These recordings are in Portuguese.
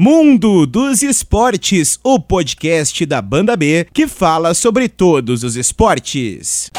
Mundo dos Esportes, o podcast da Banda B que fala sobre todos os esportes.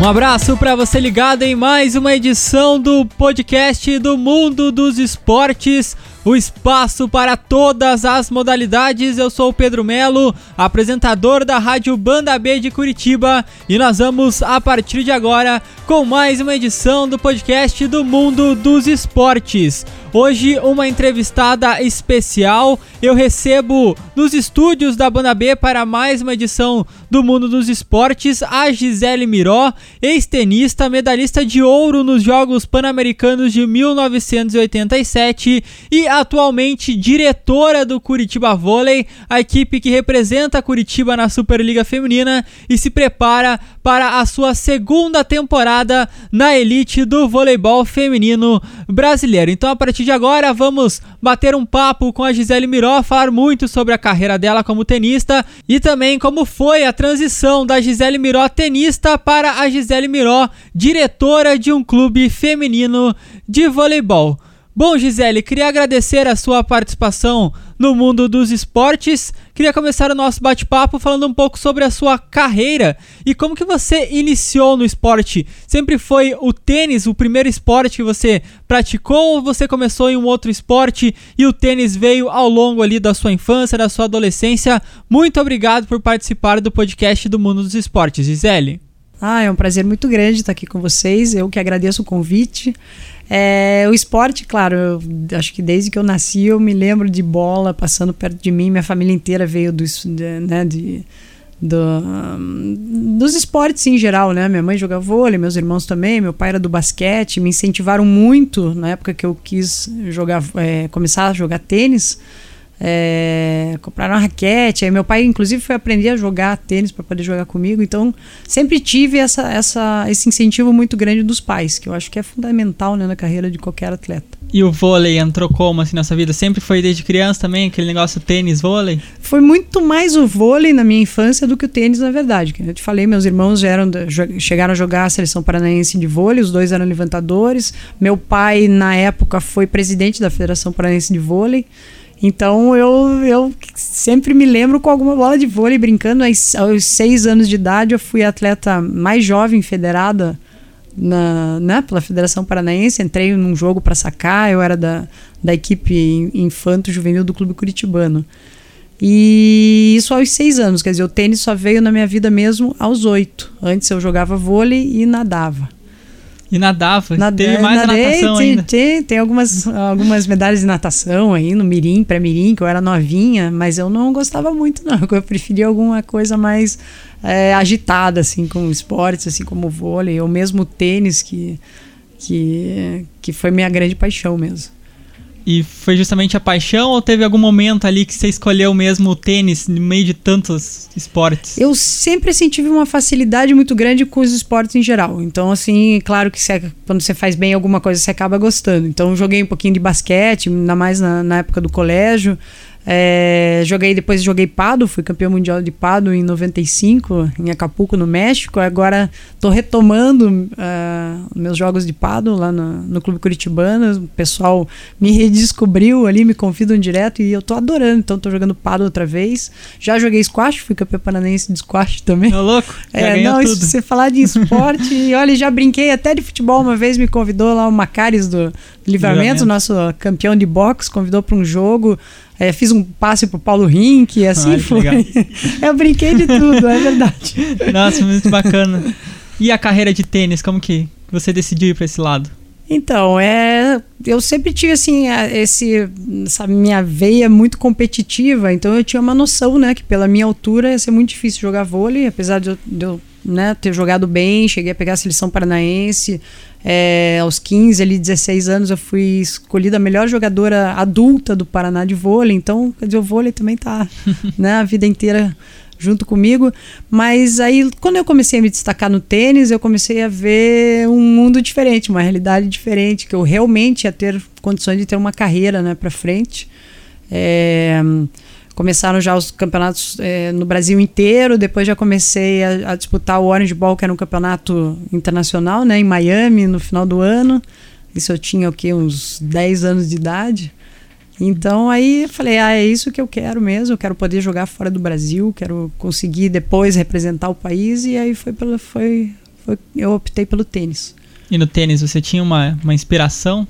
Um abraço para você ligado em mais uma edição do podcast do Mundo dos Esportes o espaço para todas as modalidades. Eu sou o Pedro Melo, apresentador da Rádio Banda B de Curitiba, e nós vamos a partir de agora com mais uma edição do podcast do Mundo dos Esportes. Hoje, uma entrevistada especial. Eu recebo nos estúdios da Banda B para mais uma edição do Mundo dos Esportes a Gisele Miró, ex-tenista, medalhista de ouro nos Jogos Pan-Americanos de 1987 e atualmente diretora do Curitiba Vôlei, a equipe que representa Curitiba na Superliga Feminina e se prepara para a sua segunda temporada na elite do voleibol feminino brasileiro. Então, a partir de agora, vamos bater um papo com a Gisele Miró, falar muito sobre a carreira dela como tenista e também como foi a transição da Gisele Miró tenista para a Gisele Miró diretora de um clube feminino de voleibol. Bom, Gisele, queria agradecer a sua participação no mundo dos esportes. Queria começar o nosso bate-papo falando um pouco sobre a sua carreira e como que você iniciou no esporte. Sempre foi o tênis o primeiro esporte que você praticou ou você começou em um outro esporte e o tênis veio ao longo ali da sua infância, da sua adolescência? Muito obrigado por participar do podcast do Mundo dos Esportes, Gisele. Ah, é um prazer muito grande estar aqui com vocês. Eu que agradeço o convite. É, o esporte, claro, eu acho que desde que eu nasci eu me lembro de bola passando perto de mim. Minha família inteira veio do, de, né, de, do, um, dos esportes em geral, né? Minha mãe jogava vôlei, meus irmãos também, meu pai era do basquete, me incentivaram muito na época que eu quis jogar, é, começar a jogar tênis é, compraram uma raquete. Aí meu pai, inclusive, foi aprender a jogar tênis para poder jogar comigo. Então, sempre tive essa, essa, esse incentivo muito grande dos pais, que eu acho que é fundamental né, na carreira de qualquer atleta. E o vôlei entrou como assim na sua vida? Sempre foi desde criança também, aquele negócio tênis, vôlei? Foi muito mais o vôlei na minha infância do que o tênis, na verdade. Eu te falei, meus irmãos eram, chegaram a jogar a seleção paranaense de vôlei, os dois eram levantadores. Meu pai, na época, foi presidente da Federação Paranaense de Vôlei. Então eu, eu sempre me lembro com alguma bola de vôlei brincando. Aos, seis anos de idade eu fui atleta mais jovem federada na, né, pela Federação Paranaense. Entrei num jogo para sacar, eu era da, da equipe infanto-juvenil do Clube Curitibano. E isso aos seis anos, quer dizer, o tênis só veio na minha vida mesmo aos oito. Antes eu jogava vôlei e nadava. E nadava, Nadei, teve mais nadei, natação tem, ainda. Tem, tem algumas, algumas medalhas de natação aí no Mirim, pré-Mirim, que eu era novinha, mas eu não gostava muito não, eu preferia alguma coisa mais é, agitada, assim, com esportes, assim como o vôlei, ou mesmo o tênis, que, que, que foi minha grande paixão mesmo. E foi justamente a paixão ou teve algum momento ali que você escolheu mesmo o tênis no meio de tantos esportes? Eu sempre assim, tive uma facilidade muito grande com os esportes em geral. Então, assim, claro que você, quando você faz bem alguma coisa, você acaba gostando. Então, joguei um pouquinho de basquete, ainda mais na, na época do colégio. É, joguei depois joguei pado, fui campeão mundial de pado em 95 em Acapulco no México. Agora estou retomando uh, meus jogos de pado lá no, no, clube curitibano. O pessoal me redescobriu ali, me convidam direto e eu estou adorando. Então estou jogando pado outra vez. Já joguei squash, fui campeão paranaense de squash também. Tá louco? É, não, isso, você falar de esporte, e olha, já brinquei até de futebol uma vez, me convidou lá o Macares do Livramento, Livramento. nosso campeão de boxe, convidou para um jogo. É, fiz um passe pro Paulo Rink e assim Ai, foi. eu brinquei de tudo, é verdade. Nossa, muito bacana. E a carreira de tênis, como que você decidiu ir para esse lado? Então, é, eu sempre tive assim esse, essa minha veia muito competitiva, então eu tinha uma noção, né, que pela minha altura ia ser muito difícil jogar vôlei, apesar de eu, de eu né, ter jogado bem, cheguei a pegar a seleção paranaense, é, aos 15, ali, 16 anos, eu fui escolhida a melhor jogadora adulta do Paraná de vôlei. Então, quer dizer, o vôlei também tá né, a vida inteira junto comigo. Mas aí, quando eu comecei a me destacar no tênis, eu comecei a ver um mundo diferente, uma realidade diferente, que eu realmente ia ter condições de ter uma carreira né, para frente. É, começaram já os campeonatos é, no Brasil inteiro. Depois já comecei a, a, disputar o Orange Ball, que era um campeonato internacional, né, em Miami, no final do ano. Isso eu tinha o quê? Uns 10 anos de idade. Então aí falei, ah, é isso que eu quero mesmo, eu quero poder jogar fora do Brasil, quero conseguir depois representar o país e aí foi pelo foi, foi eu optei pelo tênis. E no tênis você tinha uma, uma inspiração?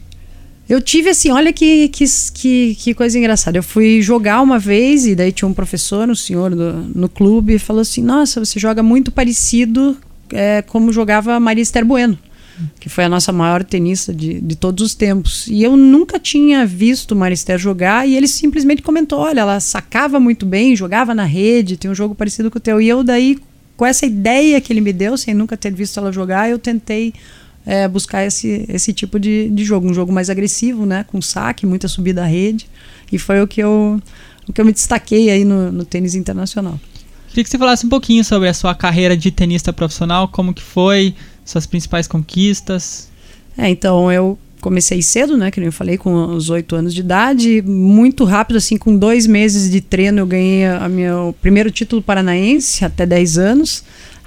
Eu tive assim, olha que, que, que, que, coisa engraçada. Eu fui jogar uma vez e daí tinha um professor, um senhor do, no clube, e falou assim: Nossa, você joga muito parecido é, como jogava Maria Esther Bueno, que foi a nossa maior tenista de, de todos os tempos. E eu nunca tinha visto Maria Esther jogar e ele simplesmente comentou: Olha, ela sacava muito bem, jogava na rede, tem um jogo parecido com o teu. E eu daí, com essa ideia que ele me deu, sem nunca ter visto ela jogar, eu tentei é, buscar esse, esse tipo de, de jogo, um jogo mais agressivo, né, com saque, muita subida à rede, e foi o que eu, o que eu me destaquei aí no, no tênis internacional. Queria que você falasse um pouquinho sobre a sua carreira de tenista profissional, como que foi, suas principais conquistas. É, então eu comecei cedo, né, que eu falei, com os oito anos de idade, muito rápido, assim, com dois meses de treino eu ganhei a meu primeiro título paranaense, até 10 anos,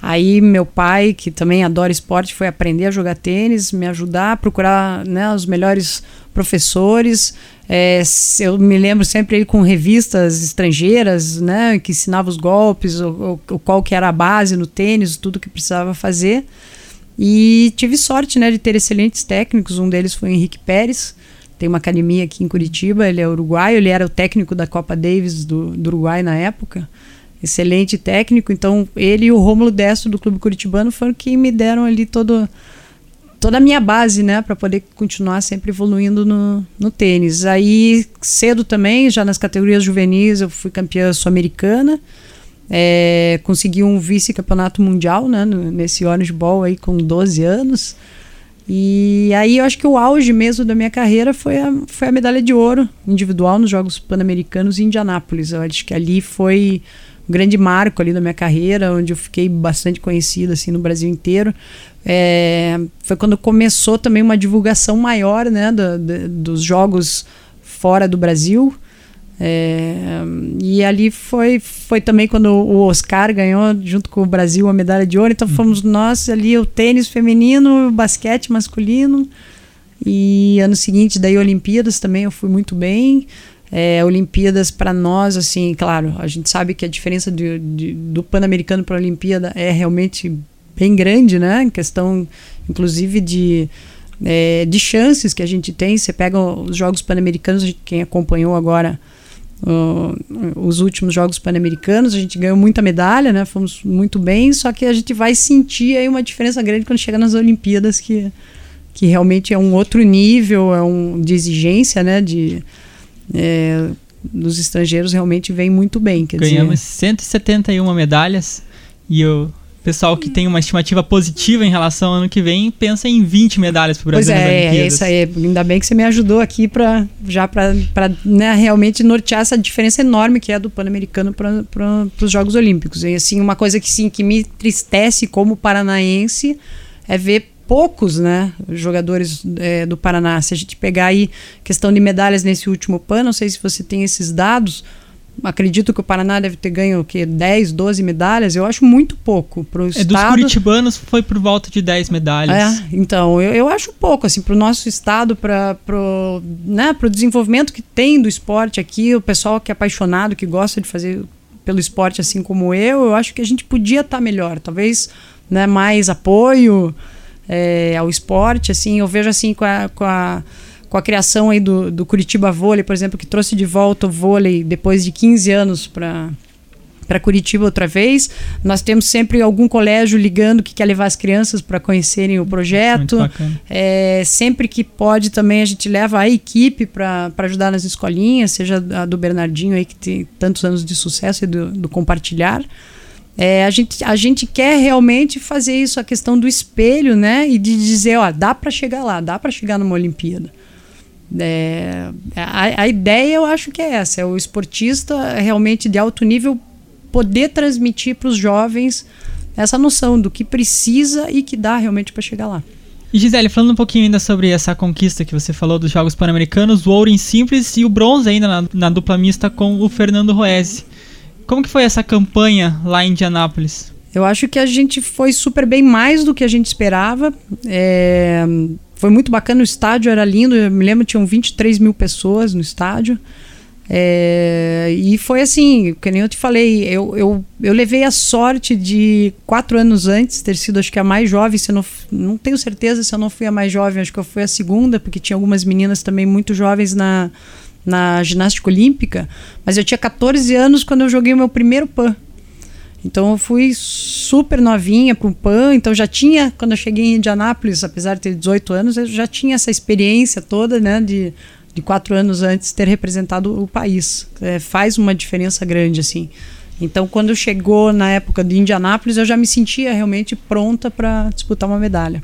Aí meu pai, que também adora esporte, foi aprender a jogar tênis, me ajudar procurar né, os melhores professores. É, eu me lembro sempre ele com revistas estrangeiras, né, que ensinava os golpes, o, o, qual que era a base no tênis, tudo que precisava fazer. E tive sorte, né, de ter excelentes técnicos. Um deles foi o Henrique Pérez, tem uma academia aqui em Curitiba. Ele é uruguaio, ele era o técnico da Copa Davis do, do Uruguai na época excelente técnico. Então, ele e o Rômulo Destro do Clube Curitibano foram que me deram ali todo, toda a minha base, né, para poder continuar sempre evoluindo no, no tênis. Aí, cedo também, já nas categorias juvenis, eu fui campeã sul-americana. É, consegui um vice-campeonato mundial, né, no, nesse Orange Ball aí com 12 anos. E aí eu acho que o auge mesmo da minha carreira foi a, foi a medalha de ouro individual nos Jogos Pan-Americanos em Indianápolis. Eu acho que ali foi um grande marco ali na minha carreira, onde eu fiquei bastante conhecida assim no Brasil inteiro. É, foi quando começou também uma divulgação maior né, do, do, dos jogos fora do Brasil. É, e ali foi, foi também quando o Oscar ganhou, junto com o Brasil, a medalha de ouro. Então fomos nós ali, o tênis feminino, o basquete masculino. E ano seguinte, daí Olimpíadas também eu fui muito bem é, Olimpíadas para nós, assim, claro, a gente sabe que a diferença de, de, do Pan-Americano para a Olimpíada é realmente bem grande, né? Em questão, inclusive, de, é, de chances que a gente tem. Você pega os Jogos Pan-Americanos, quem acompanhou agora uh, os últimos Jogos Pan-Americanos, a gente ganhou muita medalha, né? Fomos muito bem, só que a gente vai sentir aí uma diferença grande quando chega nas Olimpíadas, que, que realmente é um outro nível, é um de exigência, né? De, é, dos estrangeiros realmente vem muito bem. Ganhamos dizer... 171 medalhas e o pessoal que tem uma estimativa positiva em relação ao ano que vem pensa em 20 medalhas para o Brasil pois é, é isso aí. Ainda bem que você me ajudou aqui para já para né, realmente nortear essa diferença enorme que é do Pan-Americano para os Jogos Olímpicos. E assim, uma coisa que sim que me tristece como paranaense é ver poucos né, jogadores é, do Paraná. Se a gente pegar aí questão de medalhas nesse último PAN, não sei se você tem esses dados. Acredito que o Paraná deve ter ganho o quê? 10, 12 medalhas. Eu acho muito pouco para o é, estado. Dos curitibanos foi por volta de 10 medalhas. É, então, eu, eu acho pouco, assim, para o nosso estado, para o né, desenvolvimento que tem do esporte aqui, o pessoal que é apaixonado, que gosta de fazer pelo esporte assim como eu, eu acho que a gente podia estar tá melhor. Talvez né, mais apoio, é, ao esporte, assim, eu vejo assim com a, com a, com a criação aí do, do Curitiba Vôlei, por exemplo, que trouxe de volta o vôlei depois de 15 anos para para Curitiba outra vez. Nós temos sempre algum colégio ligando que quer levar as crianças para conhecerem o projeto. É, sempre que pode também a gente leva a equipe para ajudar nas escolinhas, seja a do Bernardinho aí que tem tantos anos de sucesso e do, do compartilhar. É, a, gente, a gente quer realmente fazer isso, a questão do espelho, né? E de dizer, ó, dá para chegar lá, dá para chegar numa Olimpíada. É, a, a ideia eu acho que é essa, é o esportista realmente de alto nível poder transmitir para os jovens essa noção do que precisa e que dá realmente para chegar lá. E Gisele, falando um pouquinho ainda sobre essa conquista que você falou dos Jogos Pan-Americanos, o ouro em simples e o bronze ainda na, na dupla mista com o Fernando Roese. Como que foi essa campanha lá em Indianápolis? Eu acho que a gente foi super bem mais do que a gente esperava. É, foi muito bacana, o estádio era lindo, eu me lembro tinham 23 mil pessoas no estádio. É, e foi assim, que nem eu te falei, eu, eu, eu levei a sorte de quatro anos antes ter sido, acho que a mais jovem, se não, não tenho certeza se eu não fui a mais jovem, acho que eu fui a segunda, porque tinha algumas meninas também muito jovens na, na ginástica olímpica, mas eu tinha 14 anos quando eu joguei o meu primeiro PAN. Então eu fui super novinha para o PAN, então já tinha, quando eu cheguei em Indianápolis, apesar de ter 18 anos, eu já tinha essa experiência toda, né, de de quatro anos antes ter representado o país. É, faz uma diferença grande, assim. Então, quando chegou na época de Indianápolis, eu já me sentia realmente pronta para disputar uma medalha.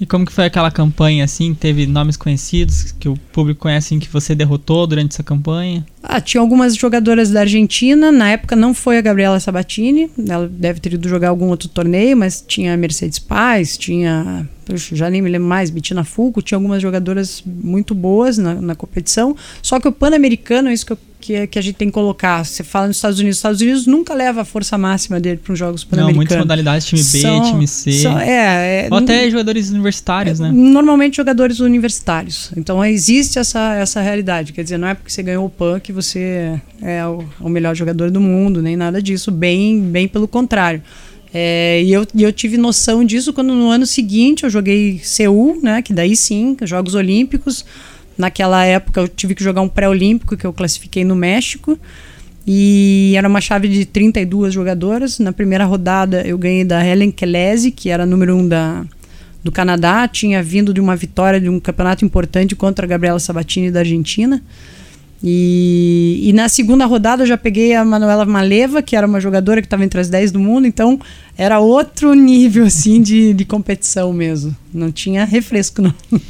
E como que foi aquela campanha, assim? Teve nomes conhecidos que o público conhece, assim, que você derrotou durante essa campanha? Ah, tinha algumas jogadoras da Argentina. Na época não foi a Gabriela Sabatini. Ela deve ter ido jogar algum outro torneio, mas tinha a Mercedes Paz, tinha puxa, já nem me lembro mais, Bettina Fulco, tinha algumas jogadoras muito boas na, na competição. Só que o Pan-Americano, isso que, eu, que, que, a gente tem que colocar. Você fala nos Estados Unidos, os Estados Unidos nunca leva a força máxima dele para os Jogos Pan-Americanos. Não, muitas modalidades, time B, são, time C. São, é, é, Ou até jogadores universitários, né? Normalmente jogadores universitários. Então existe essa, essa realidade. Quer dizer, não é porque você ganhou o PAN que você é o, o melhor jogador do mundo, nem nada disso. Bem, bem pelo contrário. É, e eu, eu tive noção disso quando no ano seguinte eu joguei Seul, né? Que daí sim, Jogos Olímpicos. Naquela época eu tive que jogar um pré-olímpico que eu classifiquei no México. E era uma chave de 32 jogadoras. Na primeira rodada eu ganhei da Helen Kelese, que era número um da, do Canadá. Tinha vindo de uma vitória de um campeonato importante contra a Gabriela Sabatini da Argentina. E, e, na segunda rodada eu já peguei a Manuela Maleva, que era uma jogadora que estava entre as 10 do mundo, então era outro nível assim de, de competição mesmo. Não tinha refresco, não.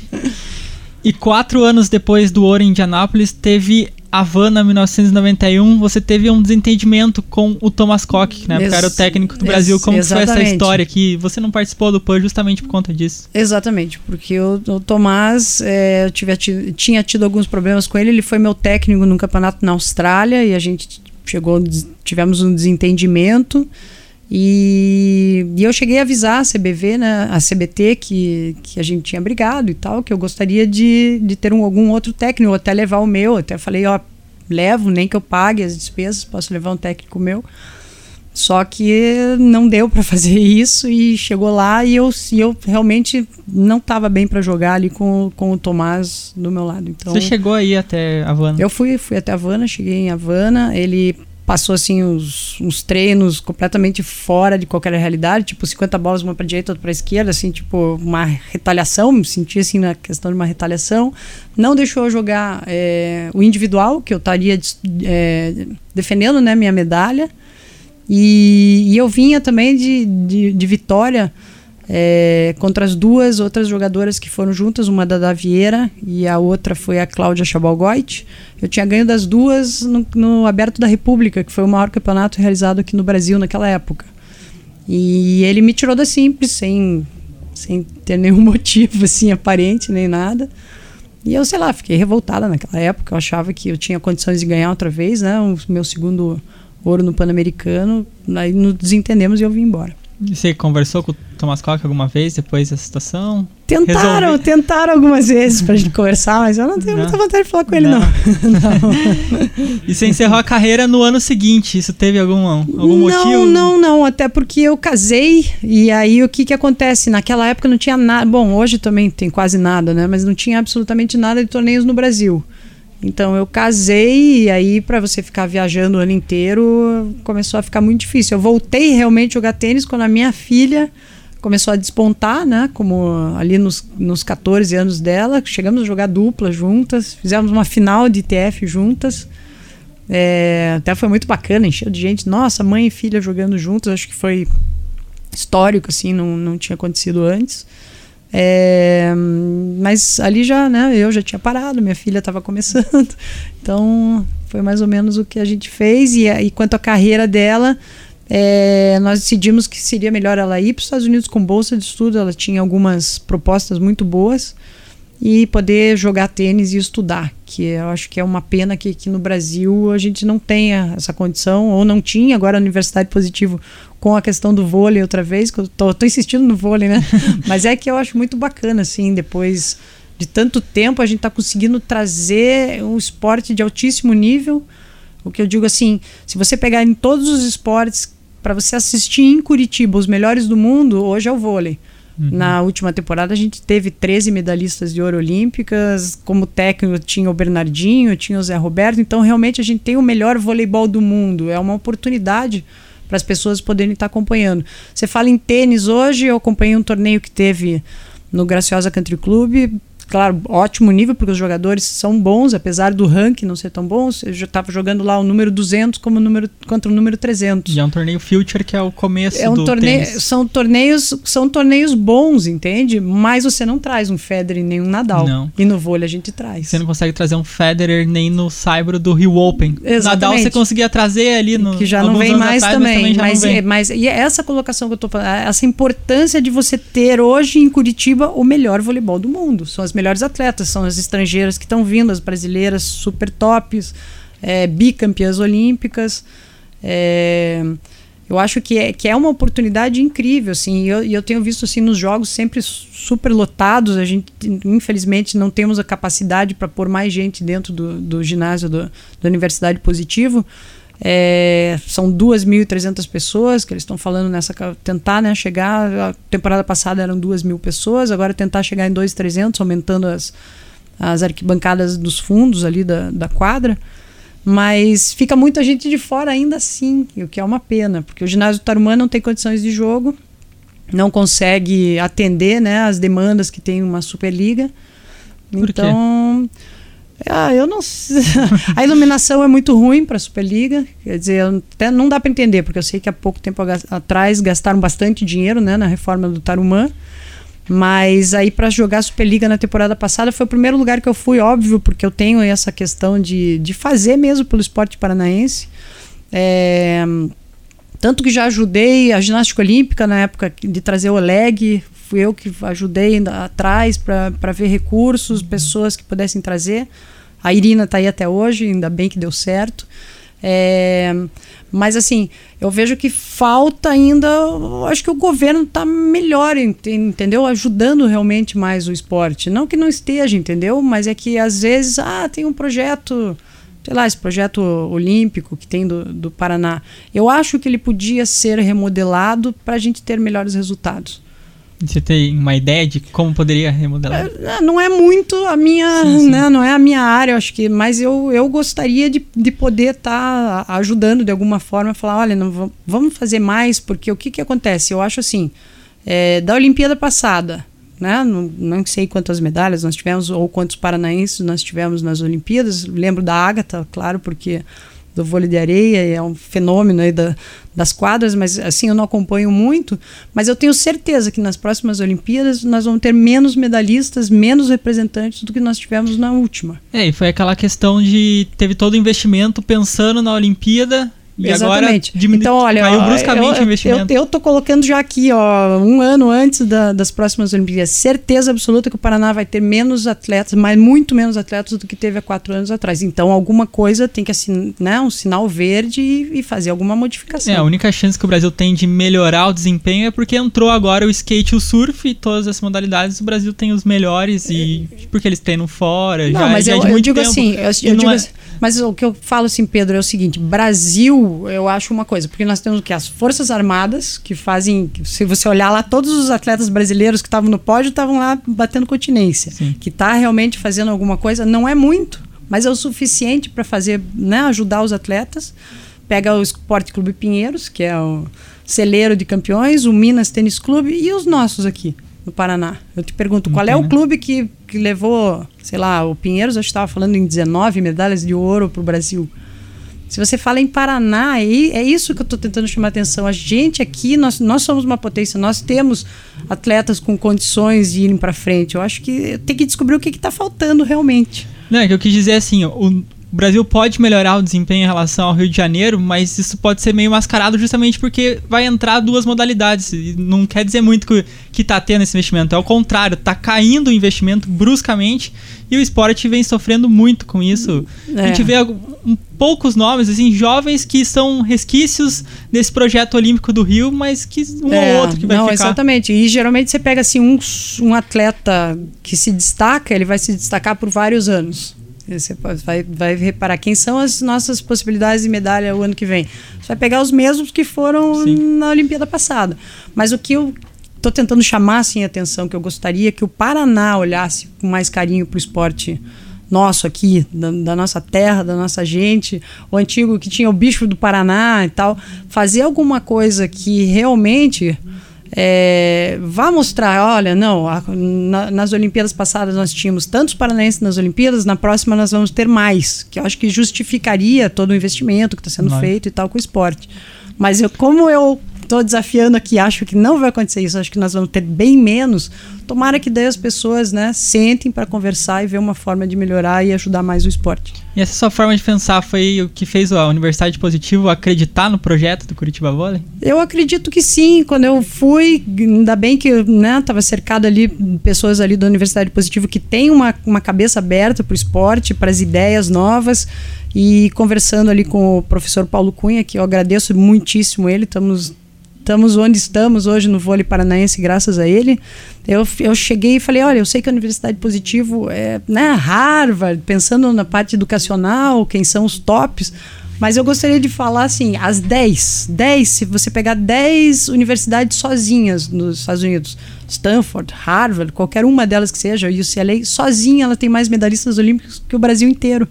E quatro anos depois do ouro em Indianápolis, teve Havana 1991, você teve um desentendimento com o Thomas Koch, época era o técnico do Brasil. Como foi essa história que você não participou do PAN justamente por conta disso? Exatamente, porque o, o Tomás, é, eu tive, tinha tido alguns problemas com ele, ele foi meu técnico no campeonato na Austrália e a gente chegou, tivemos um desentendimento. E, e, eu cheguei a avisar a CBV, né, a CBT, que, que a gente tinha brigado e tal, que eu gostaria de, de ter um, algum outro técnico, até levar o meu. Até falei, ó, levo, nem que eu pague as despesas, posso levar um técnico meu. Só que não deu para fazer isso e chegou lá e eu, e eu realmente não estava bem para jogar ali com, com o Tomás do meu lado. Então, Você chegou aí até Havana? Eu fui, fui até Havana, cheguei em Havana. Ele passou assim uns, uns, treinos completamente fora de qualquer realidade, tipo 50 bolas uma para direita, outra para esquerda, assim, tipo uma retaliação, me senti assim na questão de uma retaliação. Não deixou eu jogar é, o individual, que eu estaria é, defendendo, né, minha medalha. E, e eu vinha também de, de, de vitória é, contra as duas outras jogadoras que foram juntas, uma da Davieira e a outra foi a Cláudia Chabalgoit. Eu tinha ganho das duas no, no, Aberto da República, que foi o maior campeonato realizado aqui no Brasil naquela época. E ele me tirou da simples, sem, sem ter nenhum motivo assim aparente nem nada. E eu, sei lá, fiquei revoltada naquela época. Eu achava que eu tinha condições de ganhar outra vez, né? O meu segundo ouro no Pan-Americano. Aí nos desentendemos e eu vim embora. Você conversou com o Thomas Koch alguma vez depois dessa situação? Tentaram, Resolvi... tentaram algumas vezes pra gente conversar, mas eu não tenho não. muita vontade de falar com ele, não. não. não. e você encerrou a carreira no ano seguinte, isso teve algum, algum motivo? Não, não, não, até porque eu casei e aí o que que acontece? Naquela época não tinha nada, bom, hoje também tem quase nada, né? Mas não tinha absolutamente nada de torneios no Brasil. Então eu casei e aí para você ficar viajando o ano inteiro começou a ficar muito difícil. Eu voltei realmente a jogar tênis quando a minha filha começou a despontar, né? Como ali nos, nos 14 anos dela, chegamos a jogar dupla juntas, fizemos uma final de ITF juntas. É, até foi muito bacana, encheu de gente. Nossa, mãe e filha jogando juntas, acho que foi histórico, assim, não, não tinha acontecido antes. É, mas ali já, né, eu já tinha parado, minha filha estava começando. Então, foi mais ou menos o que a gente fez. E, e quanto à carreira dela, é, nós decidimos que seria melhor ela ir para os Estados Unidos com bolsa de estudo. Ela tinha algumas propostas muito boas. e poder jogar tênis e estudar, que eu acho que é uma pena que aqui no Brasil a gente não tenha essa condição, ou não tinha, agora a Universidade Positivo com a questão do vôlei outra vez, que eu tô, tô insistindo no vôlei, né? Mas é que eu acho muito bacana, assim, depois de tanto tempo a gente está conseguindo trazer um esporte de altíssimo nível, o que eu digo assim, se você pegar em todos os esportes para você assistir em Curitiba os melhores do mundo, hoje é o vôlei. Uhum. Na última temporada a gente teve 13 medalhistas de ouro olímpicas, como técnico tinha o Bernardinho, tinha o Zé Roberto, então realmente a gente tem o melhor voleibol do mundo. É uma oportunidade para as pessoas poderem estar acompanhando. Você fala em tênis hoje, eu acompanhei um torneio que teve no Graciosa Country Club, claro, ótimo nível, porque os jogadores são bons, apesar do ranking não ser tão bom. Eu já estava jogando lá o número 200 como número, contra o número 300. E é um torneio Future que é o começo é um do torneio, tênis. São torneios, são torneios bons, entende? Mas você não traz um Federer nem um Nadal. Não. E no vôlei a gente traz. Você não consegue trazer um Federer nem no Saibro do Rio Open. Exatamente. Nadal você conseguia trazer ali no Que já não vem mais atrás, também. Mas, também mas, é- mas e é essa colocação que eu tô falando, essa importância de você ter hoje em Curitiba o melhor voleibol do mundo. São as melhores atletas, são as estrangeiras que estão vindo, as brasileiras super tops, é, bicampeãs olímpicas. É, eu acho que é, que é uma oportunidade incrível, assim, e eu, eu tenho visto assim nos jogos sempre super lotados. A gente, infelizmente, não temos a capacidade para pôr mais gente dentro do, do ginásio do, da Universidade Positivo. É, são 2.300 pessoas que eles estão falando nessa tentar né, chegar. A temporada passada eram 2 mil pessoas, agora tentar chegar em 2.300, aumentando as, as arquibancadas dos fundos ali da, da quadra. Mas fica muita gente de fora ainda assim, e o que é uma pena, porque o ginásio Tarumã não tem condições de jogo, não consegue atender né, as demandas que tem uma Superliga. Por quê? Ah, eu não. A iluminação é muito ruim para a Superliga. Quer dizer, até não dá para entender, porque eu sei que há pouco tempo atrás gastaram bastante dinheiro né, na reforma do Tarumã. Mas aí para jogar Superliga na temporada passada foi o primeiro lugar que eu fui, óbvio, porque eu tenho essa questão de, de fazer mesmo pelo esporte paranaense. É, tanto que já ajudei a ginástica olímpica na época de trazer o Oleg, fui eu que ajudei atrás para ver recursos, pessoas que pudessem trazer. A Irina está aí até hoje, ainda bem que deu certo. É, mas assim, eu vejo que falta ainda. Acho que o governo está melhor, ente- entendeu? Ajudando realmente mais o esporte. Não que não esteja, entendeu? Mas é que às vezes, ah, tem um projeto, sei lá, esse projeto olímpico que tem do, do Paraná. Eu acho que ele podia ser remodelado para a gente ter melhores resultados. Você tem uma ideia de como poderia remodelar? É, Não é muito a minha, Sim, sim. né, não é a minha área, acho que, mas eu, eu gostaria de, de poder estar ajudando de alguma forma, falar, olha, não, va- vamos fazer mais, porque o que que acontece? Eu acho assim, é, da Olimpíada passada, né, não, não sei quantas medalhas nós tivemos ou quantos paranaenses nós tivemos nas Olimpíadas, lembro da Ágata, claro, porque do vôlei de areia, é um fenômeno aí da, das quadras, mas assim eu não acompanho muito, mas eu tenho certeza que nas próximas Olimpíadas nós vamos ter menos medalhistas, menos representantes do que nós tivemos na última. É, e foi aquela questão de teve todo o investimento pensando na Olimpíada e Exatamente. agora então, olha, caiu bruscamente eu, o investimento. Eu, eu tô colocando já aqui, ó, um ano antes da- das próximas Olimpíadas. Certeza absoluta que o Paraná vai ter menos atletas, mas muito menos atletas do que teve há quatro anos atrás. Então, alguma coisa tem que assinar, né, um sinal verde e, e fazer alguma modificação. É, a única chance que o Brasil tem de melhorar o desempenho é porque entrou agora o skate e o surf e todas as modalidades o Brasil tem os melhores e porque eles treinam fora, Não, já, mas já é eu, de eu digo tempo. assim, eu, eu digo é- assim, mas o que eu falo assim, Pedro, é o seguinte: Brasil, eu acho uma coisa, porque nós temos o que as Forças Armadas que fazem, se você olhar lá, todos os atletas brasileiros que estavam no pódio estavam lá batendo continência, Sim. que está realmente fazendo alguma coisa, não é muito, mas é o suficiente para fazer, né, ajudar os atletas. Pega o Esporte Clube Pinheiros, que é o celeiro de campeões, o Minas Tênis Clube e os nossos aqui no Paraná. Eu te pergunto, qual é o Entendo. clube que, que levou, sei lá, o Pinheiros, eu estava falando em 19 medalhas de ouro para o Brasil. Se você fala em Paraná, é, isso que eu estou tentando chamar a atenção. A gente aqui, nós, nós somos uma potência, nós temos atletas com condições de irem para frente. Eu acho que tem que descobrir o que está faltando realmente. Não, é que eu quis dizer assim, o, o Brasil pode melhorar o desempenho em relação ao Rio de Janeiro, mas isso pode ser meio mascarado justamente porque vai entrar duas modalidades. E não quer dizer muito que, que tá tendo esse investimento. É o contrário, tá caindo o investimento bruscamente e o esporte vem sofrendo muito com isso. É. A gente vê um, poucos nomes, assim, jovens que são resquícios desse projeto olímpico do Rio, mas que um é, ou outro que vai não, ficar. Exatamente. E geralmente você pega assim um, um atleta que se destaca, ele vai se destacar por vários anos. Você vai, vai reparar quem são as nossas possibilidades de medalha o ano que vem. Você vai pegar os mesmos que foram Sim. na Olimpíada passada. Mas o que eu estou tentando chamar assim, a atenção, que eu gostaria que o Paraná olhasse com mais carinho para o esporte nosso aqui, da, da, nossa terra, da nossa gente, o antigo que tinha o bicho do Paraná e tal, fazer alguma coisa que realmente é, vá mostrar, olha, não, a, na, nas Olimpíadas passadas nós tínhamos tantos paranaenses nas Olimpíadas, na próxima nós vamos ter mais, que eu acho que justificaria todo o investimento que está sendo feito e tal com o esporte. Mas eu, como eu estou desafiando aqui, acho que não vai acontecer isso, acho que nós vamos ter bem menos. Tomara que daí as pessoas né, sentem para conversar e ver uma forma de melhorar e ajudar mais o esporte. E essa sua forma de pensar foi o que fez a Universidade Positivo acreditar no projeto do Curitiba Vôlei? Eu acredito que sim. Quando eu fui, ainda bem que né, estava cercado ali pessoas ali da Universidade Positivo que têm uma, uma cabeça aberta para o esporte, para as ideias novas e conversando ali com o professor Paulo Cunha, que eu agradeço muitíssimo ele, estamos estamos onde estamos hoje no vôlei paranaense graças a ele. Eu, eu cheguei e falei, olha, eu sei que a Universidade Positivo é né, Harvard, pensando na parte educacional, quem são os tops, mas eu gostaria de falar assim, as 10, 10, se você pegar 10 universidades sozinhas nos Estados Unidos, Stanford, Harvard, qualquer uma delas que seja, UCLA, sozinha ela tem mais medalhistas olímpicos que o Brasil inteiro.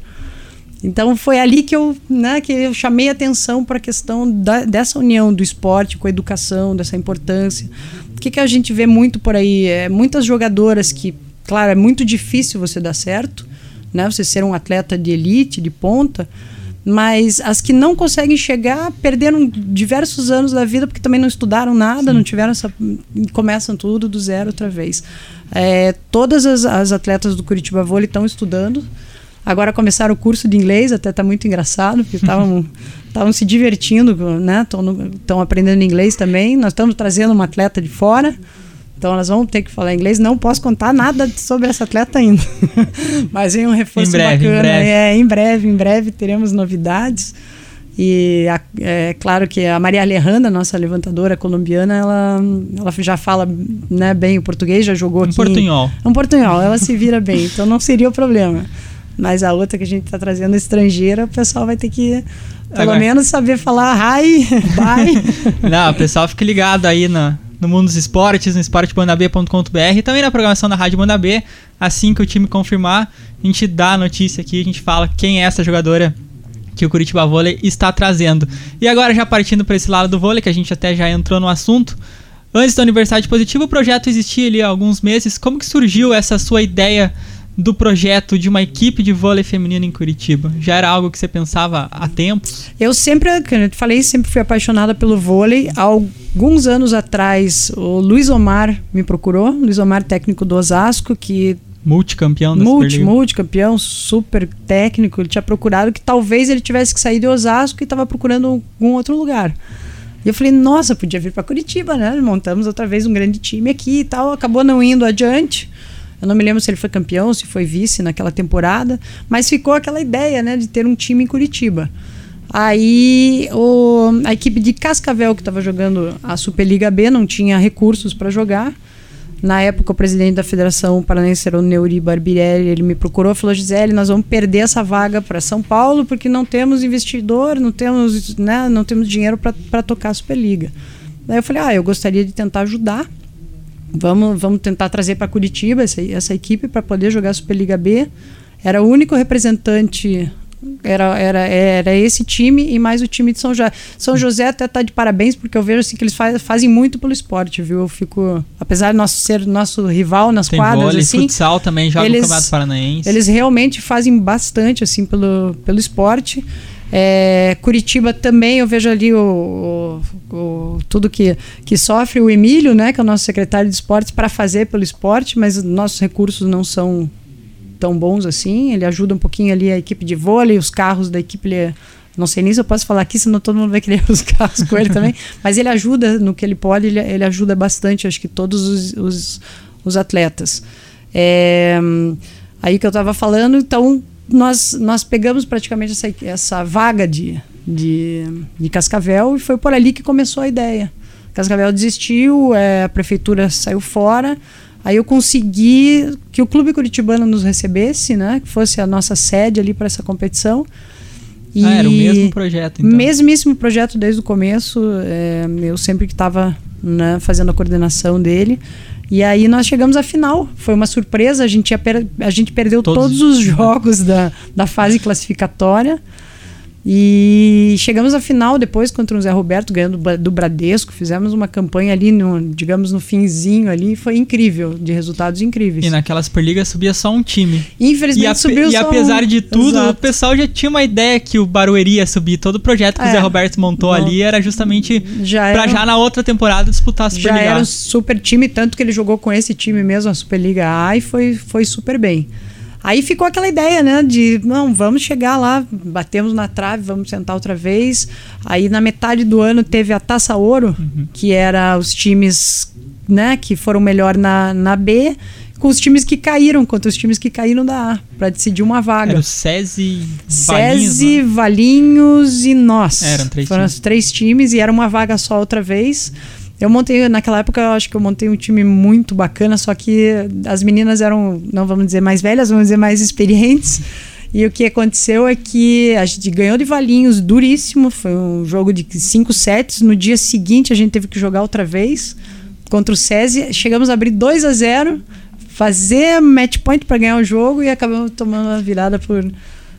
Então foi ali que eu, né, que eu chamei atenção para a questão da, dessa união do esporte com a educação, dessa importância. O que, que a gente vê muito por aí? É, muitas jogadoras que, claro, é muito difícil você dar certo, né, você ser um atleta de elite, de ponta, mas as que não conseguem chegar perderam diversos anos da vida porque também não estudaram nada, Sim. não tiveram essa. começam tudo do zero outra vez. É, todas as, as atletas do Curitiba Vôlei estão estudando. Agora começaram o curso de inglês, até está muito engraçado, porque estavam estavam se divertindo, né? Estão aprendendo inglês também. Nós estamos trazendo uma atleta de fora. Então elas vão ter que falar inglês. Não posso contar nada sobre essa atleta ainda. Mas vem um reforço em breve, bacana. Em breve. É, em breve, em breve teremos novidades. E a, é claro que a Maria Alejandra, nossa levantadora colombiana, ela, ela já fala né, bem o português, já jogou um aqui. Portunhol. Um portunhol. Ela se vira bem, então não seria o problema. Mas a outra que a gente está trazendo estrangeira, o pessoal vai ter que pelo Agora. menos saber falar hi, bye. Não, o pessoal fica ligado aí no, no mundo dos esportes, no esportebandab.com.br e também na programação da Rádio Banda B. Assim que o time confirmar, a gente dá a notícia aqui, a gente fala quem é essa jogadora que o Curitiba Vôlei está trazendo. E agora já partindo para esse lado do vôlei, que a gente até já entrou no assunto. Antes da Universidade Positiva, o projeto existia ali há alguns meses. Como que surgiu essa sua ideia do projeto de uma equipe de vôlei feminino em Curitiba? Já era algo que você pensava há tempos? Eu sempre, como eu te falei, sempre fui apaixonada pelo vôlei. Há alguns anos atrás, o Luiz Omar me procurou, Luiz Omar, técnico do Osasco, que multicampeão da multi, multicampeão, super técnico, ele tinha procurado que talvez ele tivesse que sair de Osasco e estava procurando algum outro lugar. E eu falei, nossa, podia vir para Curitiba, né? Montamos outra vez um grande time aqui e tal. Acabou não indo adiante. Eu não me lembro se ele foi campeão, se foi vice naquela temporada, mas ficou aquela ideia, né, de ter um time em Curitiba. Aí o, a equipe de Cascavel que estava jogando a Superliga B não tinha recursos para jogar. Na época, o presidente da Federação Paranense era o Neuri Barbirelli. Ele me procurou e falou: Gisele, nós vamos perder essa vaga para São Paulo porque não temos investidor, não temos, né, não temos dinheiro para tocar a Superliga. Daí eu falei: Ah, eu gostaria de tentar ajudar. Vamos, vamos tentar trazer para Curitiba essa, essa equipe para poder jogar a Superliga B. Era o único representante era, era, era esse time e mais o time de São José. São José até está de parabéns, porque eu vejo assim, que eles faz, fazem muito pelo esporte, viu? Eu fico. Apesar de nosso ser nosso rival nas Tem quadras. Vôlei, assim, futsal também joga eles, no Campeonato Paranaense. Eles realmente fazem bastante assim pelo, pelo esporte. É, Curitiba também, eu vejo ali o, o, o, tudo que, que sofre o Emílio, né, que é o nosso secretário de esportes, para fazer pelo esporte, mas nossos recursos não são tão bons assim. Ele ajuda um pouquinho ali a equipe de vôlei, os carros da equipe. Ele, não sei nem se eu posso falar aqui, senão todo mundo vai querer os carros com ele também. Mas ele ajuda no que ele pode, ele, ele ajuda bastante, acho que todos os, os, os atletas. É, aí que eu estava falando, então nós, nós pegamos praticamente essa, essa vaga de, de, de Cascavel e foi por ali que começou a ideia. Cascavel desistiu, é, a prefeitura saiu fora. Aí eu consegui que o Clube Curitibano nos recebesse, né? Que fosse a nossa sede ali para essa competição. E ah, era o mesmo projeto, então. Mesmíssimo projeto desde o começo. É, eu sempre que estava né, fazendo a coordenação dele. E aí nós chegamos à final. Foi uma surpresa. A gente, per a gente perdeu todos, todos os jogos da, da fase classificatória. E chegamos à final depois contra o Zé Roberto, ganhando do Bradesco. Fizemos uma campanha ali, no, digamos, no finzinho ali. Foi incrível, de resultados incríveis. E naquela Superliga subia só um time. Infelizmente e subiu e E apesar um... de tudo, Exato. o pessoal já tinha uma ideia que o Barueri ia subir. Todo o projeto que é, o Zé Roberto montou não, ali era justamente já pra já na outra temporada disputar a Superliga Já era um super time, tanto que ele jogou com esse time mesmo, a Superliga A, e foi, foi super bem. Aí ficou aquela ideia, né, de não, vamos chegar lá, batemos na trave, vamos sentar outra vez. Aí na metade do ano teve a Taça Ouro, uhum. que era os times, né, que foram melhor na, na B, com os times que caíram, contra os times que caíram da A, para decidir uma vaga. Era o SESI, Valinhos, SESI, né? Valinhos e nós. Eram três Foram times. os três times e era uma vaga só outra vez. Eu montei, naquela época, eu acho que eu montei um time muito bacana, só que as meninas eram, não vamos dizer mais velhas, vamos dizer mais experientes. E o que aconteceu é que a gente ganhou de Valinhos duríssimo, foi um jogo de cinco sets. No dia seguinte a gente teve que jogar outra vez contra o SESI. Chegamos a abrir 2 a 0 fazer match point para ganhar o jogo e acabamos tomando a virada por,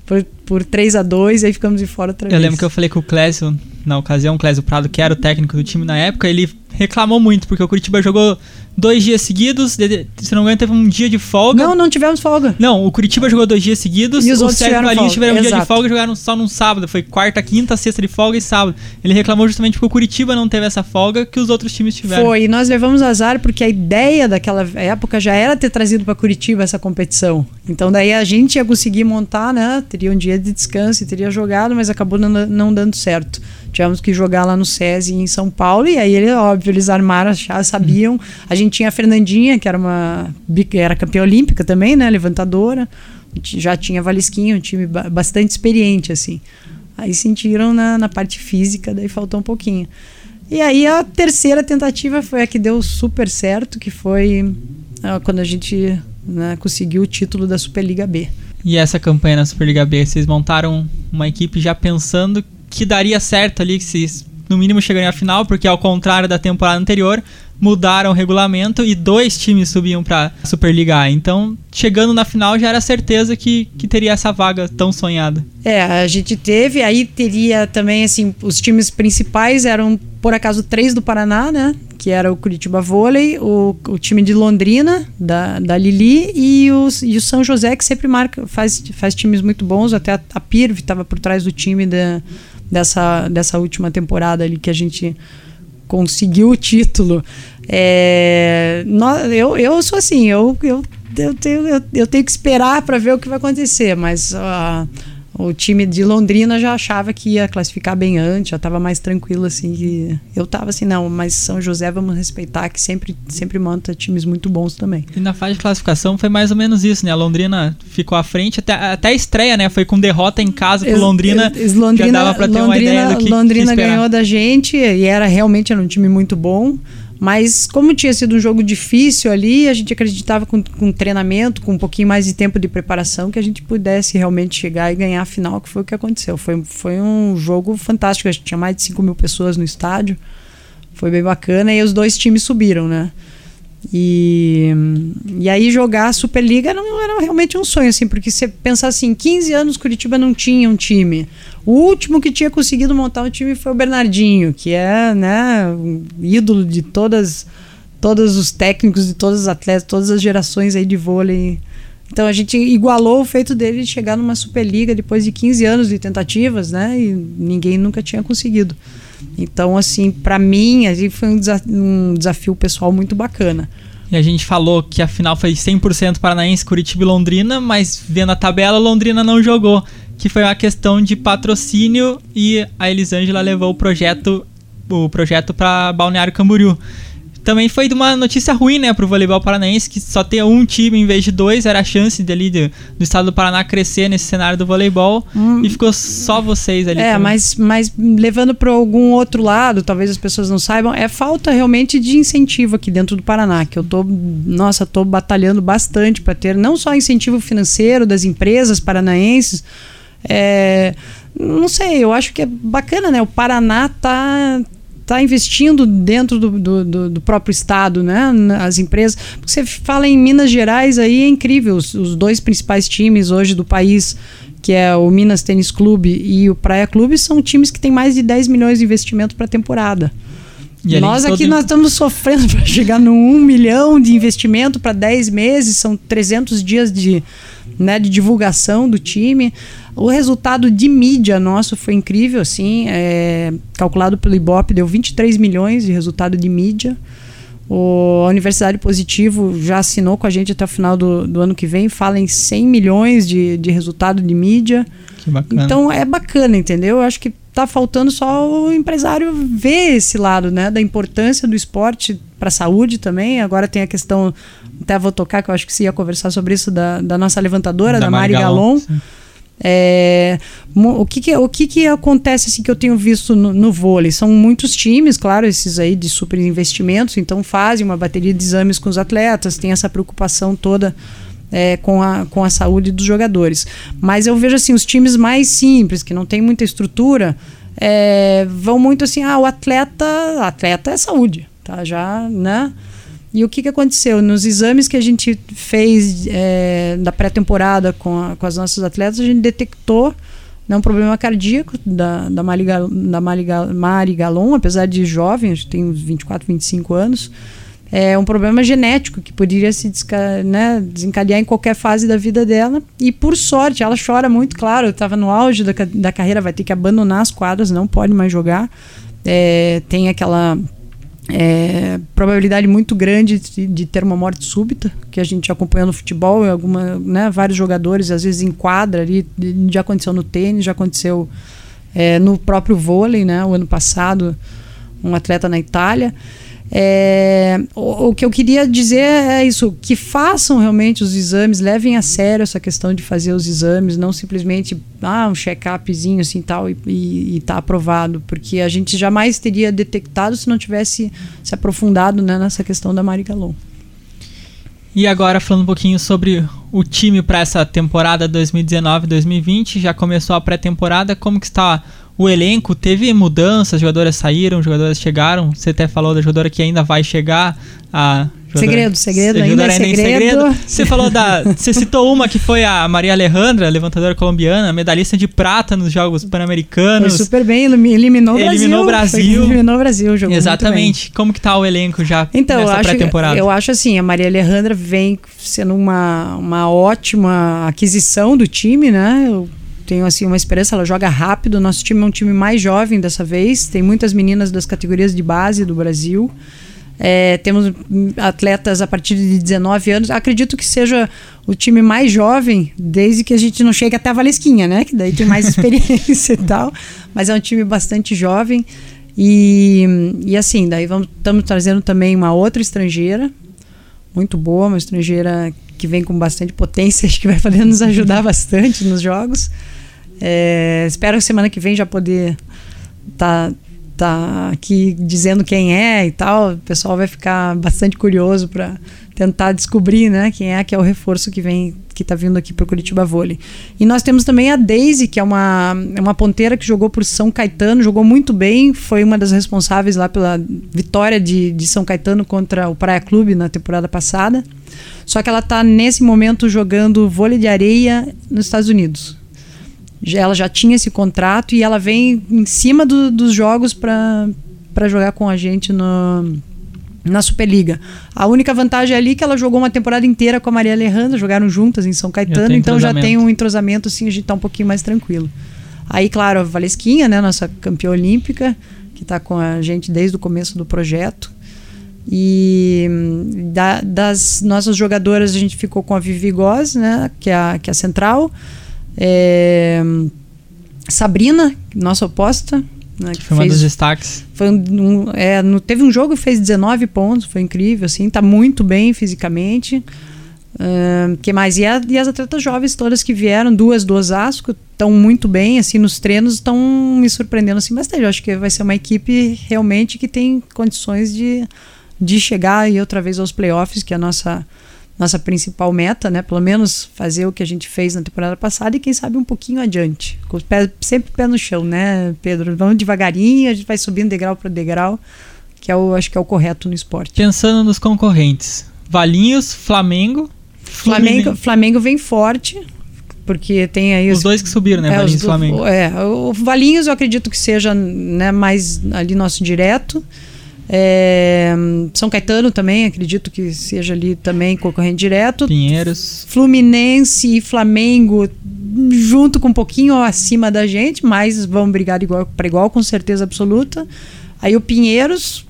por, por 3 a 2 e aí ficamos de fora outra eu vez. Eu lembro que eu falei com o Clésio, na ocasião, o Clésio Prado, que era o técnico do time na época, ele reclamou muito, porque o Curitiba jogou dois dias seguidos, se não me engano, teve um dia de folga. Não, não tivemos folga. Não, o Curitiba jogou dois dias seguidos, e os o outros tiveram, tiveram um dia de folga e jogaram só num sábado. Foi quarta, quinta, sexta de folga e sábado. Ele reclamou justamente porque o Curitiba não teve essa folga que os outros times tiveram. Foi, e nós levamos azar porque a ideia daquela época já era ter trazido para Curitiba essa competição. Então daí a gente ia conseguir montar, né? Teria um dia de descanso e teria jogado, mas acabou não, não dando certo. Tivemos que jogar lá no SESI em São Paulo e aí, ele, óbvio, eles armaram, já sabiam. A gente tinha a Fernandinha, que era uma era campeã olímpica também, né, levantadora. Já tinha Valisquinha, um time bastante experiente assim. Aí sentiram na, na parte física, daí faltou um pouquinho. E aí a terceira tentativa foi a que deu super certo, que foi ah, quando a gente né, conseguiu o título da Superliga B. E essa campanha na Superliga B, vocês montaram uma equipe já pensando que daria certo ali, que se no mínimo chegariam à final, porque ao contrário da temporada anterior, mudaram o regulamento e dois times subiam para Superliga A. Então, chegando na final já era certeza que, que teria essa vaga tão sonhada. É, a gente teve, aí teria também assim, os times principais eram por acaso três do Paraná, né? Que era o Curitiba Vôlei, o, o time de Londrina, da, da Lili, e, os, e o São José, que sempre marca, faz, faz times muito bons. Até a, a estava por trás do time da, dessa, dessa última temporada ali que a gente conseguiu o título. É, eu, eu sou assim, eu, eu, eu, tenho, eu, eu tenho que esperar para ver o que vai acontecer, mas uh, o time de Londrina já achava que ia classificar bem antes, já estava mais tranquilo assim. eu estava assim, não, mas São José vamos respeitar, que sempre, sempre monta times muito bons também. E na fase de classificação foi mais ou menos isso, né? A Londrina ficou à frente, até, até a estreia, né? Foi com derrota em casa pro Londrina. Es, es, Londrina já dava pra ter Londrina, uma ideia do que Londrina que ganhou da gente e era realmente era um time muito bom. Mas como tinha sido um jogo difícil ali, a gente acreditava com, com treinamento, com um pouquinho mais de tempo de preparação, que a gente pudesse realmente chegar e ganhar a final, que foi o que aconteceu. Foi, foi um jogo fantástico, a gente tinha mais de 5 mil pessoas no estádio, foi bem bacana, e os dois times subiram, né? E, e aí jogar a Superliga não era realmente um sonho, assim, porque você pensar assim, 15 anos Curitiba não tinha um time. O último que tinha conseguido montar um time foi o Bernardinho, que é, né, um ídolo de todas todos os técnicos de todos os atletas, todas as gerações aí de vôlei. Então a gente igualou o feito dele de chegar numa Superliga depois de 15 anos de tentativas, né? E ninguém nunca tinha conseguido. Então, assim, para mim, assim, foi um, desa um, desafio pessoal muito bacana. E a gente falou que a final foi 100% Paranaense, Curitiba e Londrina, mas vendo a tabela, Londrina não jogou. Que foi uma questão de patrocínio e a Elisângela levou o projeto o projeto para Balneário Camboriú também foi de uma notícia ruim, né, pro voleibol paranaense, que só ter um time em vez de dois, era a chance dali do, do estado do Paraná crescer nesse cenário do voleibol, hum. e ficou só vocês ali. É, mas, mas levando para algum outro lado, talvez as pessoas não saibam, é falta realmente de incentivo aqui dentro do Paraná, que eu tô, nossa, tô batalhando bastante para ter não só incentivo financeiro das empresas paranaenses, é, não sei, eu acho que é bacana, né? O Paraná tá está investindo dentro do, do, do, do, próprio estado, né? As empresas. Porque você fala em Minas Gerais aí é incrível. Os, os, dois principais times hoje do país, que é o Minas Tênis Clube e o Praia Clube, são times que têm mais de 10 milhões de investimento para a temporada. Nós aqui todo... nós estamos sofrendo para chegar no 1 milhão de investimento para 10 meses, são 300 dias de, né, de divulgação do time. O resultado de mídia nosso foi incrível, assim, é, calculado pelo Ibope, deu 23 milhões de resultado de mídia. O, a Universidade Positivo já assinou com a gente até o final do, do ano que vem, fala em 100 milhões de, de resultado de mídia. Que bacana. Então é bacana, entendeu? Eu acho que tá faltando só o empresário ver esse lado, né, da importância do esporte para a saúde também. Agora tem a questão, até vou tocar, que eu acho que você ia conversar sobre isso, da, da nossa levantadora, da, da Mari Galon. Galon é, o que, que, o que, que acontece assim, que eu tenho visto no, no vôlei? São muitos times, claro, esses aí de super investimentos, então fazem uma bateria de exames com os atletas, tem essa preocupação toda é, com, a, com a saúde dos jogadores. Mas eu vejo assim, os times mais simples, que não tem muita estrutura, é, vão muito assim, ah, o atleta, atleta é saúde, tá? Já, né? E o que, que aconteceu? Nos exames que a gente fez é, da pré-temporada com, com as nossas atletas, a gente detectou né, um problema cardíaco da, da, Mari, da Mari Galon, apesar de jovem, tem uns 24, 25 anos. É um problema genético que poderia se né, desencadear em qualquer fase da vida dela. E por sorte, ela chora muito, claro, estava no auge da, da carreira, vai ter que abandonar as quadras, não pode mais jogar. É, tem aquela é, probabilidade muito grande de, de, ter uma morte súbita, que a gente acompanhou no futebol, alguma, né, vários jogadores, às vezes em quadra, ali, já aconteceu no tênis, já aconteceu é, no próprio vôlei, né, o ano passado, um atleta na Itália. É, o, o, que eu queria dizer é isso: que façam realmente os exames, levem a sério essa questão de fazer os exames, não simplesmente ah, um check-upzinho assim tal e, e, tá aprovado, porque a gente jamais teria detectado se não tivesse se aprofundado né, nessa questão da Mari Galon. E agora falando um pouquinho sobre o time para essa temporada 2019-2020, já começou a pré-temporada, como que está o elenco teve mudanças, jogadoras saíram, jogadoras chegaram. Você até falou da jogadora que ainda vai chegar. A segredo, segredo, ainda é segredo. segredo. Você falou da. Você citou uma que foi a Maria Alejandra, levantadora colombiana, medalhista de prata nos Jogos Pan-Americanos. Foi super bem, eliminou o Brasil. Eliminou o Brasil. Eliminou o Brasil, jogou Exatamente. Como que tá o elenco já então, nessa pré-temporada? Eu acho assim, a Maria Alejandra vem sendo uma, uma ótima aquisição do time, né? Eu tenho assim uma esperança, ela joga rápido. Nosso time é um time mais jovem dessa vez, tem muitas meninas das categorias de base do Brasil. É, temos atletas a partir de 19 anos. Acredito que seja o time mais jovem, desde que a gente não chega até a Valesquinha, né? Que daí tem mais experiência e tal. Mas é um time bastante jovem. E, e assim, daí estamos trazendo também uma outra estrangeira, muito boa, uma estrangeira que vem com bastante potência, acho que vai poder nos ajudar bastante nos jogos. É, espero que semana que vem já poder estar tá, tá aqui dizendo quem é e tal. O pessoal vai ficar bastante curioso para tentar descobrir, né, quem é que é o reforço que vem que está vindo aqui para o Curitiba Vôlei. E nós temos também a Daisy, que é uma, é uma ponteira que jogou por São Caetano, jogou muito bem, foi uma das responsáveis lá pela vitória de, de São Caetano contra o Praia Clube na temporada passada. Só que ela está nesse momento jogando vôlei de areia nos Estados Unidos ela já tinha esse contrato e ela vem em cima do, dos jogos para jogar com a gente no, na Superliga. A única vantagem é ali é que ela jogou uma temporada inteira com a Maria Alejandra, jogaram juntas em São Caetano, então já tem um entrosamento assim, a gente tá um pouquinho mais tranquilo. Aí, claro, a Valesquinha, né, nossa campeã olímpica, que está com a gente desde o começo do projeto. E da, das nossas jogadoras a gente ficou com a Vivi Goz, né, que é a, que é a central. É, Sabrina, nossa oposta. Né, que foi fez, uma dos destaques. Foi um, é, no, teve um jogo que fez 19 pontos, foi incrível, assim, tá muito bem fisicamente. Uh, que mais? E, a, e, as atletas jovens todas que vieram, duas do Osasco, estão muito bem, assim, nos treinos estão me surpreendendo assim bastante. Eu acho que vai ser uma equipe realmente que tem condições de, de chegar aí outra vez aos playoffs, que é a nossa nossa principal meta, né? Pelo menos fazer o que a gente fez na temporada passada e quem sabe um pouquinho adiante. Com sempre pé no chão, né, Pedro? Vamos devagarinho, a gente vai subindo degrau para degrau, que é o acho que é o correto no esporte. Pensando nos concorrentes, Valinhos, Flamengo, Flamengo, Flamengo vem forte, porque tem aí os, os dois que subiram, né? É, Valinhos e Flamengo. É, o Valinhos eu acredito que seja né, mais ali nosso direto. É, São Caetano também, acredito que seja ali também concorrente direto. Pinheiros. Fluminense e Flamengo, junto com um pouquinho acima da gente, mas vão brigar igual para igual, com certeza absoluta. Aí o Pinheiros,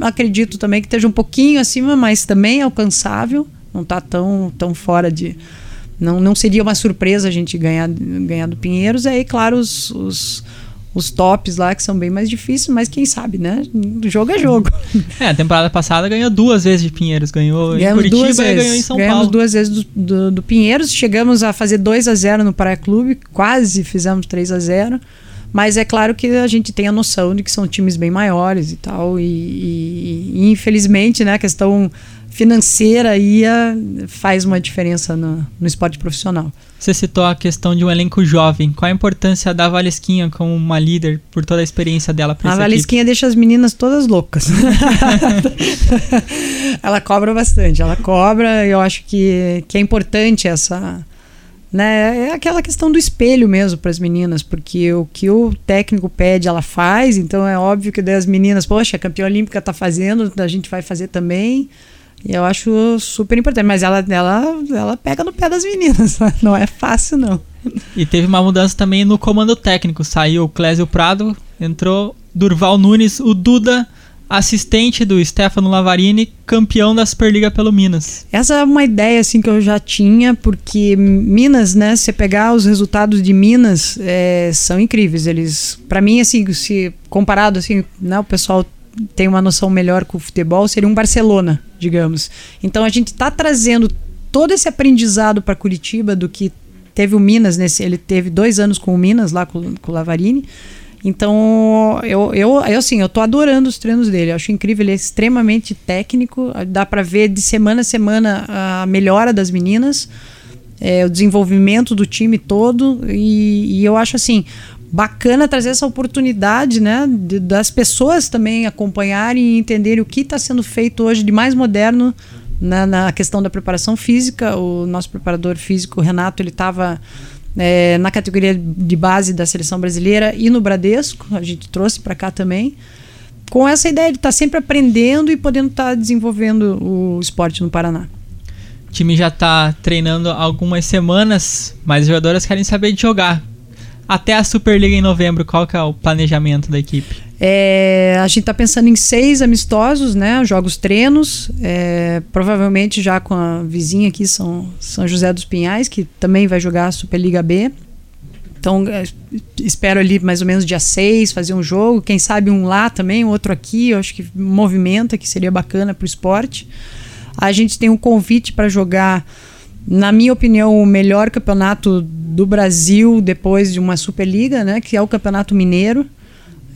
acredito também que esteja um pouquinho acima, mas também alcançável. Não está tão, tão fora de. Não, não seria uma surpresa a gente ganhar, ganhar do Pinheiros. Aí, claro, os, os os tops lá, que são bem mais difíceis, mas quem sabe, né? Jogo é jogo. É, a temporada passada ganhou duas vezes de Pinheiros. Ganhou Ganhamos em Curitiba e ganhou em São Ganhamos Paulo. duas vezes do, do, do, Pinheiros. Chegamos a fazer 2 a 0 no Praia Clube. Quase fizemos 3 a 0 Mas é claro que a gente tem a noção de que são times bem maiores e tal. E, e, e infelizmente, né, a questão financeira ia, faz uma diferença no, no esporte profissional. Você citou a questão de um elenco jovem. Qual a importância da Valesquinha como uma líder por toda a experiência dela A Valesquinha equipe? deixa as meninas todas loucas. ela cobra bastante, ela cobra. Eu acho que, que é importante essa. Né, é aquela questão do espelho mesmo para as meninas, porque o que o técnico pede, ela faz. Então é óbvio que as meninas, poxa, a campeã olímpica está fazendo, a gente vai fazer também. E eu acho super importante. Mas ela, ela, ela pega no pé das meninas. Não é fácil, não. E teve uma mudança também no comando técnico. Saiu o Clésio Prado, entrou Durval Nunes, o Duda, assistente do Stefano Lavarini, campeão da Superliga pelo Minas. Essa é uma ideia assim que eu já tinha, porque Minas, né, se pegar os resultados de Minas, é, são incríveis. Eles, para mim assim, se comparado assim, né, o pessoal tem uma noção melhor com o futebol, seria um Barcelona, digamos. Então a gente está trazendo todo esse aprendizado para Curitiba do que teve o Minas nesse, ele teve dois anos com o Minas lá com, com o Lavarini. Então, eu, eu, eu assim, eu tô adorando os treinos dele. Eu acho incrível, ele é extremamente técnico. Dá para ver de semana a semana a melhora das meninas, é, o desenvolvimento do time todo. E, e eu acho assim, bacana trazer essa oportunidade, né, de, das pessoas também acompanharem e entenderem o que está sendo feito hoje de mais moderno na, na, questão da preparação física. O nosso preparador físico, Renato, ele estava é, na categoria de base da seleção brasileira e no Bradesco, a gente trouxe para cá também. Com essa ideia de estar tá sempre aprendendo e podendo estar tá desenvolvendo o esporte no Paraná. O time já está treinando algumas semanas, mas os jogadores querem saber de jogar até a Superliga em novembro, qual que é o planejamento da equipe? É, a gente está pensando em seis amistosos, né? Jogos treinos, é, provavelmente já com a vizinha aqui, São, São José dos Pinhais, que também vai jogar a Superliga B. Então, é, espero ali mais ou menos dia 6 fazer um jogo. Quem sabe um lá também, outro aqui. Eu acho que movimenta, que seria bacana para o esporte. A gente tem um convite para jogar na minha opinião, o melhor campeonato do Brasil depois de uma Superliga, né, que é o Campeonato Mineiro.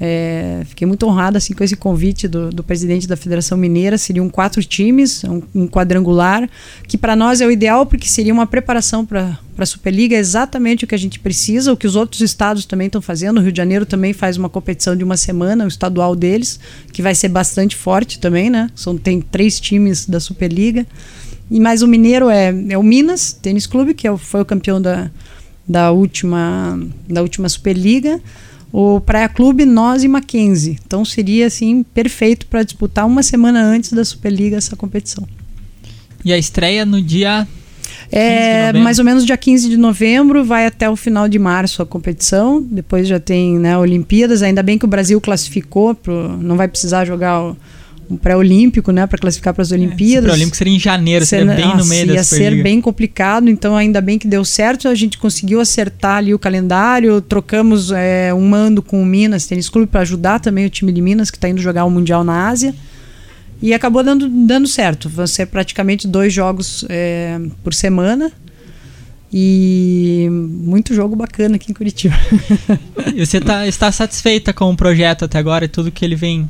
É, fiquei muito honrada assim, com esse convite do, do, presidente da Federação Mineira. Seriam quatro times, um, um quadrangular, que para nós é o ideal porque seria uma preparação para a Superliga, exatamente o que a gente precisa, o que os outros estados também estão fazendo. O Rio de Janeiro também faz uma competição de uma semana, o estadual deles, que vai ser bastante forte também, né? São, tem três times da Superliga. E mais o Mineiro é, é o Minas Tênis Clube, que é o, foi o campeão da, da, última, da última Superliga. O Praia Clube, nós e Mackenzie. Então seria assim perfeito para disputar uma semana antes da Superliga essa competição. E a estreia no dia é mais ou menos dia 15 de novembro, vai até o final de março a competição. Depois já tem né, Olimpíadas. Ainda bem que o Brasil classificou, pro, não vai precisar jogar o, pré-olímpico, né, para classificar para as Olimpíadas. É, pré-olímpico seria em janeiro, seria bem nossa, no meio da Ia ser bem complicado, então ainda bem que deu certo. A gente conseguiu acertar ali o calendário, trocamos é, um mando com o Minas Tênis Clube para ajudar também o time de Minas que está indo jogar o mundial na Ásia. E acabou dando, dando certo. Vão ser praticamente dois jogos é, por semana. E muito jogo bacana aqui em Curitiba. e você tá, está satisfeita com o projeto até agora e tudo que ele vem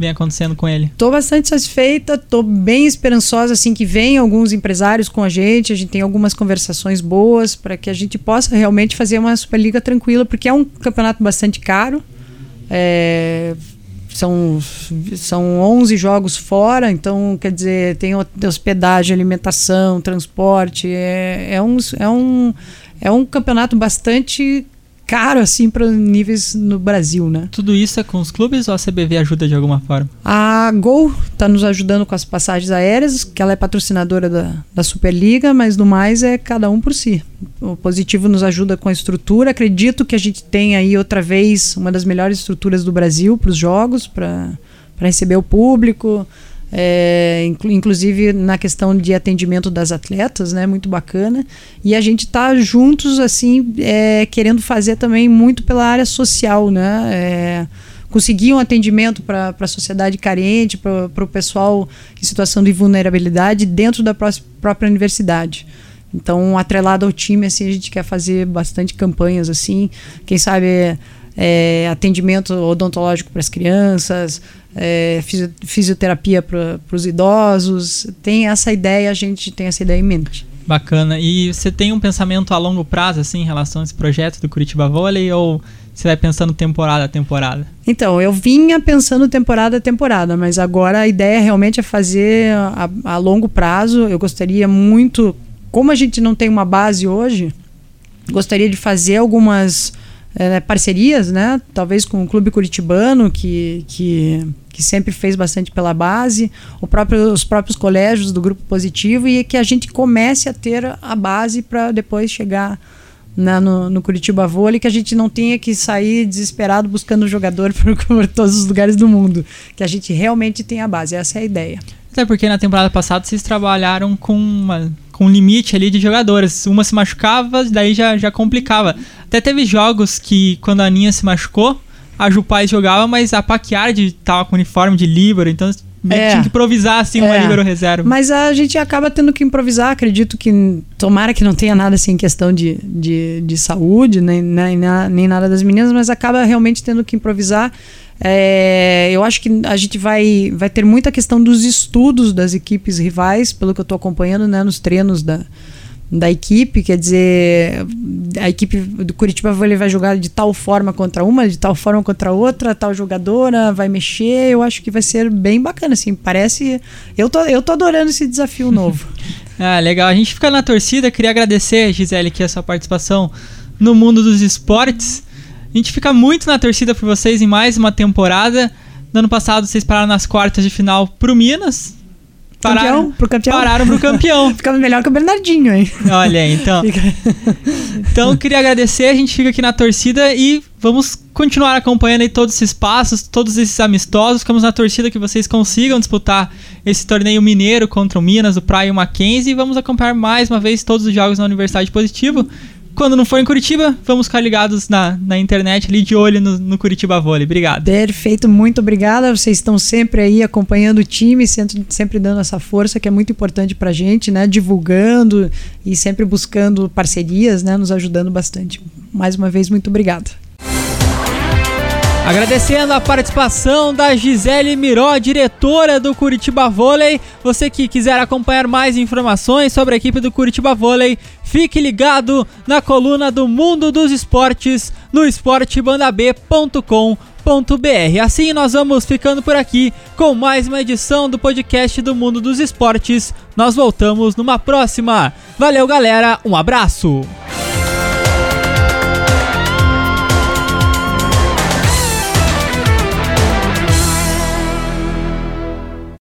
vem acontecendo com ele? Tô bastante satisfeita, tô bem esperançosa assim que venham alguns empresários com a gente, a gente tem algumas conversações boas para que a gente possa realmente fazer uma Superliga tranquila, porque é um campeonato bastante caro. É, são, são 11 jogos fora, então quer dizer, tem hospedagem, alimentação, transporte. É, é, um, é, um, é um campeonato bastante caro assim para níveis no Brasil, né? Tudo isso é com os clubes ou a CBV ajuda de alguma forma? A Gol está nos ajudando com as passagens aéreas, que ela é patrocinadora da, da Superliga, mas no mais é cada um por si. O Positivo nos ajuda com a estrutura. Acredito que a gente tem aí outra vez uma das melhores estruturas do Brasil para os jogos, para receber o público. É, inclusive na questão de atendimento das atletas, né, muito bacana. E a gente está juntos, assim, é, querendo fazer também muito pela área social, né? É, conseguir um atendimento para a sociedade carente, para o pessoal em situação de vulnerabilidade dentro da própria universidade. Então, atrelado ao time, assim, a gente quer fazer bastante campanhas, assim, quem sabe é, atendimento odontológico para as crianças, é, fisioterapia para os idosos. Tem essa ideia, a gente tem essa ideia em mente. Bacana. E você tem um pensamento a longo prazo, assim, em relação a esse projeto do Curitiba Vôlei, ou você vai pensando temporada a temporada? Então, eu vinha pensando temporada a temporada, mas agora a ideia realmente é fazer a, a longo prazo. Eu gostaria muito, como a gente não tem uma base hoje, gostaria de fazer algumas é, parcerias, né? Talvez com o Clube Curitibano, que, que, que sempre fez bastante pela base, próprio, os próprios colégios do Grupo Positivo, e que a gente comece a ter a base para depois chegar na, né, no, no Curitiba Vôlei, que a gente não tenha que sair desesperado buscando jogador por, por todos os lugares do mundo. Que a gente realmente tenha a base. Essa é a ideia. Até porque na temporada passada vocês trabalharam com uma com limite ali de jogadores. Uma se machucava, daí já, já complicava. Até teve jogos que, quando a Aninha se machucou, a Jupais jogava, mas a Paquiardi tava com uniforme de líbero, então é. tinha que improvisar assim uma é. líbero reserva. Mas a gente acaba tendo que improvisar, acredito que tomara que não tenha nada assim em questão de, de, de saúde, nem, nem, nem nada das meninas, mas acaba realmente tendo que improvisar. É, eu acho que a gente vai, vai ter muita questão dos estudos das equipes rivais, pelo que eu estou acompanhando né, nos treinos da, da equipe. Quer dizer, a equipe do Curitiba vai, vai jogar de tal forma contra uma, de tal forma contra outra, tal jogadora vai mexer. Eu acho que vai ser bem bacana, assim. Parece. Eu tô, eu tô adorando esse desafio novo. ah, legal. A gente fica na torcida. Queria agradecer, Gisele, aqui a sua participação no mundo dos esportes. A gente fica muito na torcida por vocês em mais uma temporada. No ano passado vocês pararam nas quartas de final pro Minas. Pararam, campeão, pro campeão. Pararam pro campeão. Ficamos melhor que o Bernardinho, hein? Olha então. então, queria agradecer, a gente fica aqui na torcida e vamos continuar acompanhando aí todos esses passos, todos esses amistosos. Ficamos na torcida que vocês consigam disputar esse torneio mineiro contra o Minas, o Praia e o Mackenzie. E vamos acompanhar mais uma vez todos os jogos na Universidade Positivo. Quando não for em Curitiba, vamos ficar ligados na, na internet ali de olho no, no Curitiba Vôlei. Obrigado. Perfeito, muito obrigada. Vocês estão sempre aí acompanhando o time, sempre, sempre dando essa força que é muito importante pra gente, né? Divulgando e sempre buscando parcerias, né? Nos ajudando bastante. Mais uma vez, muito obrigada. Agradecendo a participação da Gisele Miró, diretora do Curitiba Vôlei. Você que quiser acompanhar mais informações sobre a equipe do Curitiba Vôlei, fique ligado na coluna do Mundo dos Esportes no esportebandab.com.br. Assim nós vamos ficando por aqui com mais uma edição do podcast do Mundo dos Esportes. Nós voltamos numa próxima. Valeu, galera. Um abraço.